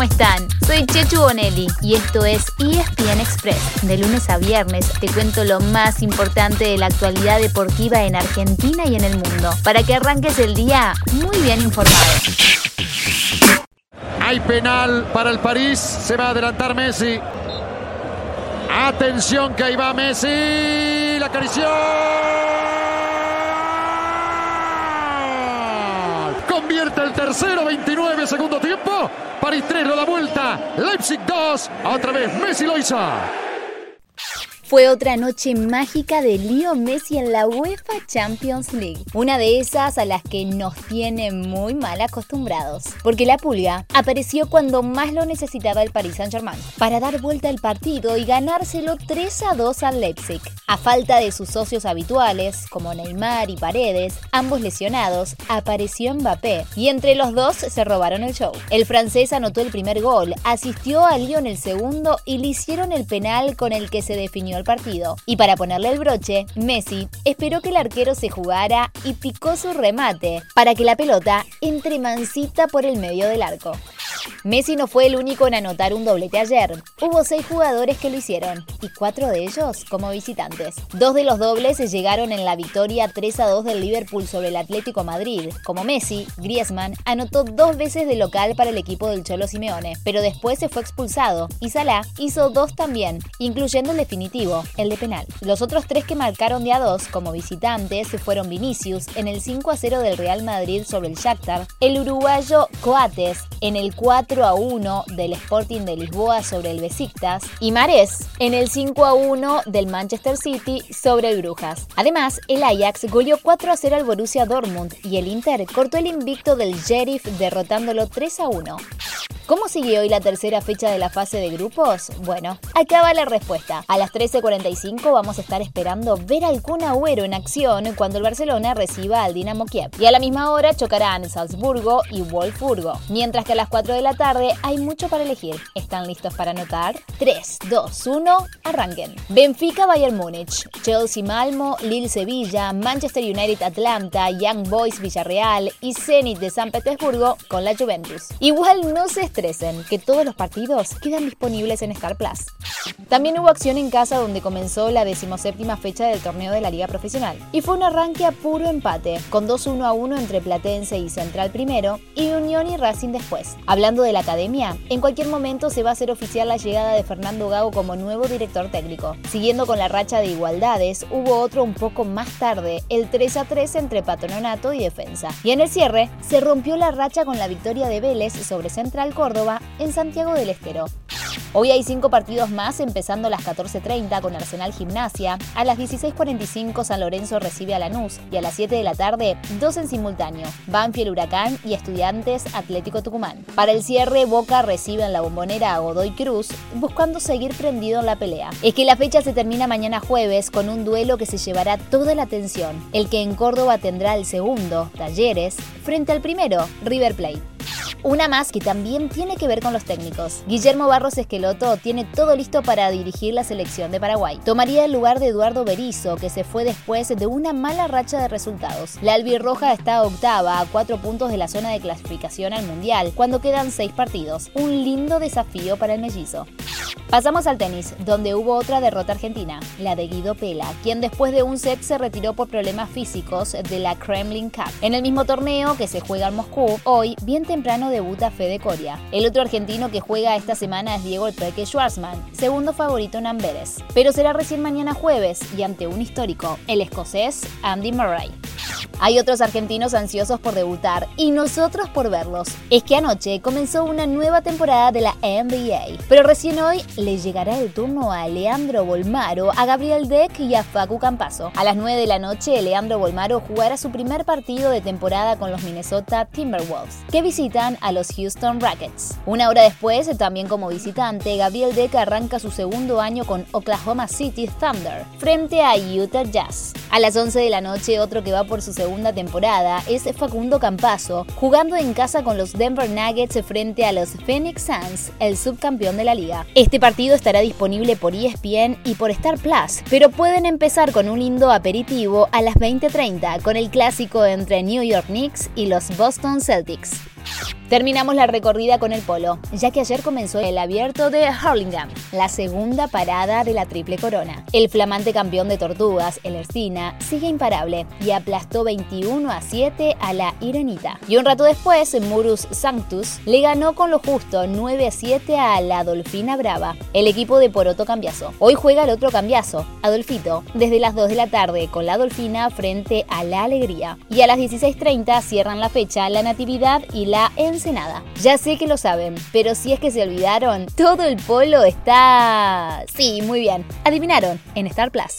¿cómo están? Soy Chechu Bonelli y esto es ESPN Express. De lunes a viernes te cuento lo más importante de la actualidad deportiva en Argentina y en el mundo, para que arranques el día muy bien informado. Hay penal para el París, se va a adelantar Messi. Atención que ahí va Messi, la acarició. Convierte el tercero, 29 segundo tiempo. París 3 lo da vuelta. Leipzig 2. Otra vez Messi lo hizo. Fue otra noche mágica de Leo Messi en la UEFA Champions League. Una de esas a las que nos tiene muy mal acostumbrados. Porque la pulga apareció cuando más lo necesitaba el Paris Saint-Germain. Para dar vuelta al partido y ganárselo 3 a 2 al Leipzig. A falta de sus socios habituales, como Neymar y Paredes, ambos lesionados, apareció Mbappé. Y entre los dos se robaron el show. El francés anotó el primer gol, asistió a Lyon el segundo y le hicieron el penal con el que se definió partido. Y para ponerle el broche, Messi esperó que el arquero se jugara y picó su remate para que la pelota entre mansita por el medio del arco. Messi no fue el único en anotar un doblete ayer. Hubo seis jugadores que lo hicieron, y cuatro de ellos como visitantes. Dos de los dobles llegaron en la victoria 3 a 2 del Liverpool sobre el Atlético Madrid. Como Messi, Griezmann anotó dos veces de local para el equipo del Cholo Simeone, pero después se fue expulsado, y Salah hizo dos también, incluyendo el definitivo, el de penal. Los otros tres que marcaron de a dos como visitantes fueron Vinicius en el 5 a 0 del Real Madrid sobre el Shakhtar, el uruguayo Coates en el 4 a 1 del Sporting de Lisboa sobre el Besiktas y Mares en el 5 a 1 del Manchester City sobre el Brujas. Además, el Ajax goleó 4 a 0 al Borussia Dortmund y el Inter cortó el invicto del Sheriff derrotándolo 3 a 1. ¿Cómo sigue hoy la tercera fecha de la fase de grupos? Bueno, acá va la respuesta. A las 13.45 vamos a estar esperando ver al Kun Agüero en acción cuando el Barcelona reciba al Dinamo Kiev. Y a la misma hora chocarán Salzburgo y Wolfsburgo. Mientras que a las 4 de la tarde hay mucho para elegir. ¿Están listos para anotar? 3, 2, 1, arranquen. Benfica Bayern Múnich, Chelsea Malmo, Lille Sevilla, Manchester United Atlanta, Young Boys Villarreal y Zenit de San Petersburgo con la Juventus. Igual no se estresen, que todos los partidos quedan disponibles en Star Plus. También hubo acción en casa donde comenzó la decimoséptima fecha del torneo de la Liga Profesional. Y fue un arranque a puro empate, con 2-1 a 1 entre Platense y Central primero y Unión y Racing después. Hablando de la academia, en cualquier momento se va a hacer oficial la llegada de Fernando Gago como nuevo director técnico. Siguiendo con la racha de igualdades, hubo otro un poco más tarde, el 3 a 3 entre Patronato y Defensa. Y en el cierre, se rompió la racha con la victoria de Vélez sobre Central Córdoba en Santiago del Estero. Hoy hay cinco partidos más, empezando a las 14.30 con Arsenal Gimnasia, a las 16.45 San Lorenzo recibe a Lanús y a las 7 de la tarde, dos en simultáneo, Banfield Huracán y Estudiantes Atlético Tucumán. Para el cierre, Boca recibe en la bombonera a Godoy Cruz, buscando seguir prendido en la pelea. Es que la fecha se termina mañana jueves con un duelo que se llevará toda la atención, el que en Córdoba tendrá el segundo, Talleres, frente al primero, River Plate. Una más que también tiene que ver con los técnicos. Guillermo Barros Esqueloto tiene todo listo para dirigir la selección de Paraguay. Tomaría el lugar de Eduardo Berizzo, que se fue después de una mala racha de resultados. La albirroja está octava a cuatro puntos de la zona de clasificación al Mundial, cuando quedan seis partidos. Un lindo desafío para el mellizo. Pasamos al tenis, donde hubo otra derrota argentina, la de Guido Pela, quien después de un set se retiró por problemas físicos de la Kremlin Cup. En el mismo torneo que se juega en Moscú, hoy, bien temprano debuta Fede Coria. El otro argentino que juega esta semana es Diego El Peque Schwarzman, segundo favorito en Amberes. Pero será recién mañana jueves y ante un histórico, el escocés Andy Murray. Hay otros argentinos ansiosos por debutar y nosotros por verlos. Es que anoche comenzó una nueva temporada de la NBA, pero recién hoy le llegará el turno a Leandro Bolmaro, a Gabriel Deck y a Facu Campazo. A las 9 de la noche, Leandro Bolmaro jugará su primer partido de temporada con los Minnesota Timberwolves, que visitan a los Houston Rockets. Una hora después, también como visitante, Gabriel Deck arranca su segundo año con Oklahoma City Thunder, frente a Utah Jazz. A las 11 de la noche, otro que va su segunda temporada es Facundo Campazo, jugando en casa con los Denver Nuggets frente a los Phoenix Suns, el subcampeón de la liga. Este partido estará disponible por ESPN y por Star Plus, pero pueden empezar con un lindo aperitivo a las 20:30 con el clásico entre New York Knicks y los Boston Celtics. Terminamos la recorrida con el polo, ya que ayer comenzó el abierto de Hurlingham, la segunda parada de la triple corona. El flamante campeón de tortugas, el Ercina, sigue imparable y aplastó 21 a 7 a la Irenita. Y un rato después, Murus Sanctus le ganó con lo justo 9 a 7 a la Dolfina Brava, el equipo de Poroto Cambiazo. Hoy juega el otro cambiazo, Adolfito, desde las 2 de la tarde con la Dolfina frente a la Alegría. Y a las 16.30 cierran la fecha la Natividad y la Ensenada. Ya sé que lo saben, pero si es que se olvidaron, todo el polo está... Sí, muy bien. Adivinaron, en Star Plus.